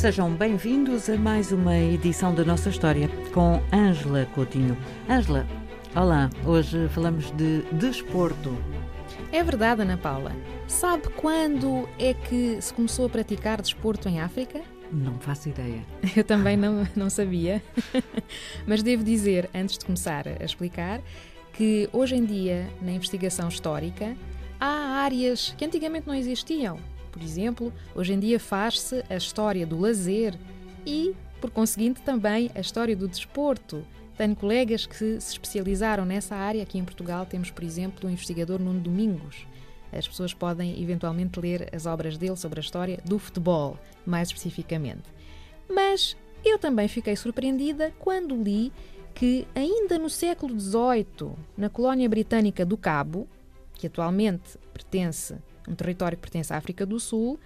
Sejam bem-vindos a mais uma edição da nossa história com Ângela Coutinho. Ângela, olá, hoje falamos de desporto. É verdade, Ana Paula. Sabe quando é que se começou a praticar desporto em África? Não faço ideia. Eu também não, não sabia. Mas devo dizer, antes de começar a explicar, que hoje em dia, na investigação histórica, há áreas que antigamente não existiam. Por exemplo, hoje em dia faz-se a história do lazer e, por conseguinte, também a história do desporto. Tenho colegas que se especializaram nessa área. Aqui em Portugal temos, por exemplo, o investigador Nuno Domingos. As pessoas podem eventualmente ler as obras dele sobre a história do futebol, mais especificamente. Mas eu também fiquei surpreendida quando li que, ainda no século XVIII, na colónia britânica do Cabo, que atualmente pertence, um território que pertence à África do Sul,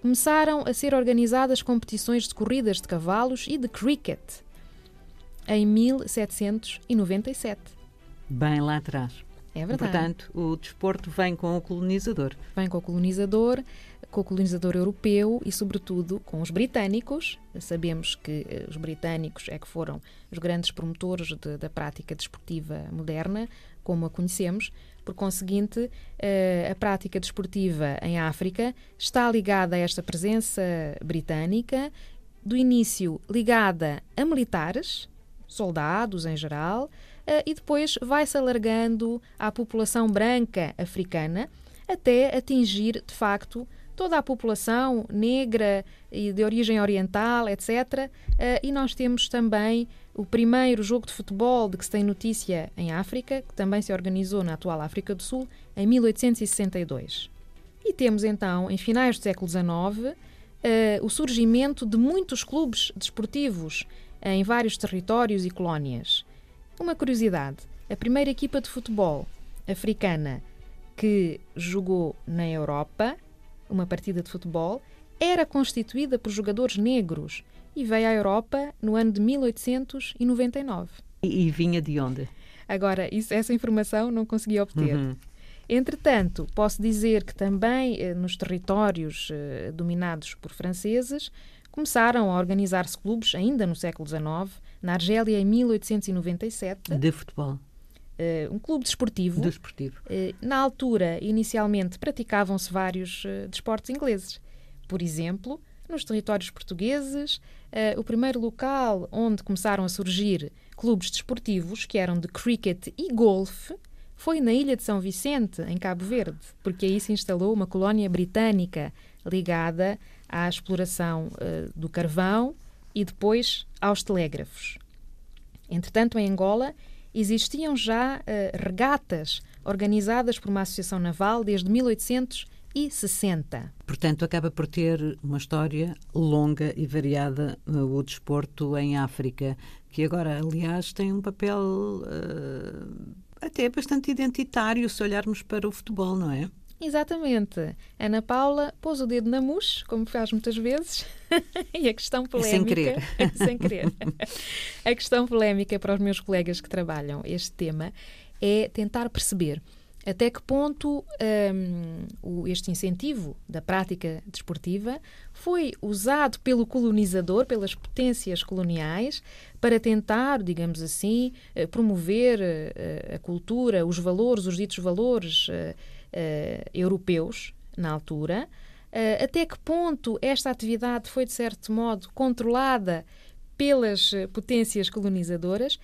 começaram a ser organizadas competições de corridas de cavalos e de cricket em 1797. Bem lá atrás. É verdade. Portanto, o desporto vem com o colonizador. Vem com o colonizador, com o colonizador europeu e, sobretudo, com os britânicos. Sabemos que eh, os britânicos é que foram os grandes promotores de, da prática desportiva moderna, como a conhecemos. Por conseguinte, eh, a prática desportiva em África está ligada a esta presença britânica, do início ligada a militares, soldados em geral, eh, e depois vai-se alargando à população branca africana até atingir, de facto, toda a população negra e de origem oriental, etc. Eh, e nós temos também o primeiro jogo de futebol de que se tem notícia em África, que também se organizou na atual África do Sul, em 1862. E temos então, em finais do século XIX, eh, o surgimento de muitos clubes desportivos em vários territórios e colónias. Uma curiosidade: a primeira equipa de futebol africana que jogou na Europa, uma partida de futebol, era constituída por jogadores negros e veio à Europa no ano de 1899. E, e vinha de onde? Agora, isso, essa informação não consegui obter. Uhum. Entretanto, posso dizer que também eh, nos territórios eh, dominados por franceses começaram a organizar-se clubes ainda no século XIX na Argélia em 1897. De futebol. Uh, um clube desportivo. Desportivo. Uh, na altura, inicialmente, praticavam-se vários uh, desportos ingleses. Por exemplo, nos territórios portugueses, o primeiro local onde começaram a surgir clubes desportivos, que eram de cricket e golfe, foi na ilha de São Vicente, em Cabo Verde, porque aí se instalou uma colónia britânica ligada à exploração do carvão e depois aos telégrafos. Entretanto, em Angola existiam já uh, regatas organizadas por uma associação naval desde 1860. Portanto, acaba por ter uma história longa e variada uh, o desporto em África, que agora, aliás, tem um papel uh, até bastante identitário se olharmos para o futebol, não é? Exatamente. Ana Paula pôs o dedo na mousse, como faz muitas vezes, e a questão polémica. Sem querer. sem querer. a questão polémica para os meus colegas que trabalham este tema é tentar perceber até que ponto um, este incentivo da prática desportiva foi usado pelo colonizador, pelas potências coloniais, para tentar, digamos assim, eh, promover eh, a cultura, os valores, os ditos valores eh, uh, europeus na altura. Uh, até que ponto esta atividade foi, de certo modo, controlada pelas potências colonizadoras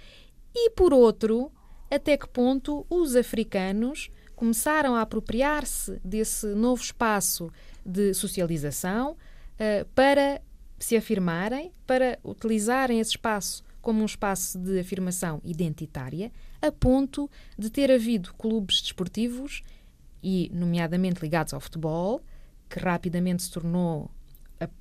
e, por outro, até que ponto os africanos começaram a apropriar-se desse novo espaço de socialização uh, para se afirmarem, para utilizarem esse espaço como um espaço de afirmação identitária, a ponto de ter havido clubes desportivos e, nomeadamente, ligados ao futebol, que rapidamente se tornou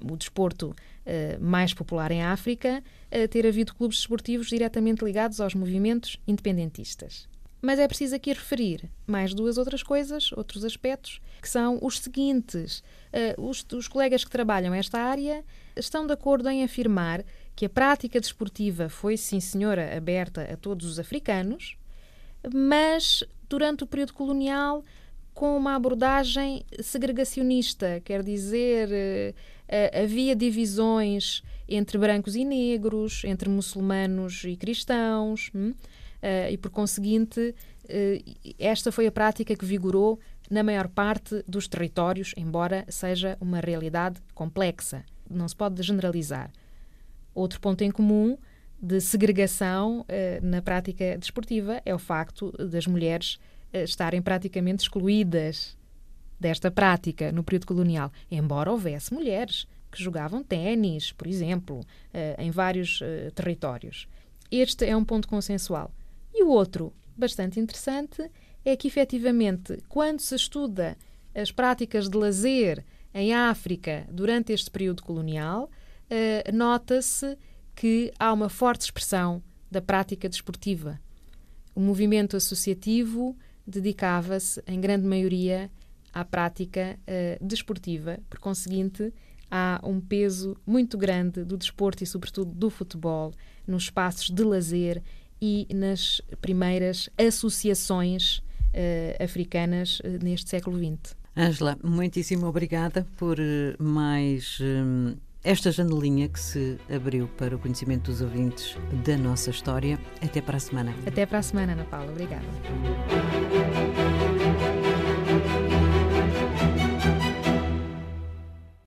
o desporto uh, mais popular em África, ter havido clubes desportivos diretamente ligados aos movimentos independentistas. Mas é preciso aqui referir mais duas outras coisas, outros aspectos, que são os seguintes. Uh, os, os colegas que trabalham esta área estão de acordo em afirmar que a prática desportiva foi, sim senhora, aberta a todos os africanos, mas durante o período colonial com uma abordagem segregacionista, quer dizer, uh, havia divisões entre brancos e negros, entre muçulmanos e cristãos, uh, e por conseguinte, esta foi a prática que vigorou na maior parte dos territórios, embora seja uma realidade complexa. Não se pode generalizar. Outro ponto em comum de segregação na prática desportiva é o facto das mulheres estarem praticamente excluídas desta prática no período colonial, embora houvesse mulheres que jogavam ténis, por exemplo, eh, em vários eh, territórios. Este é um ponto consensual. E o outro, bastante interessante, é que efetivamente, quando se estuda as práticas de lazer em África durante este período colonial, eh, nota-se que há uma forte expressão da prática desportiva. O movimento associativo dedicava-se, em grande maioria, à prática uh, desportiva. Por conseguinte, há um peso muito grande do desporto e, sobretudo, do futebol nos espaços de lazer e nas primeiras associações uh, africanas uh, neste século XX. Ângela, muitíssimo obrigada por mais um, esta janelinha que se abriu para o conhecimento dos ouvintes da nossa história. Até para a semana. Até para a semana, Ana Paula. Obrigada.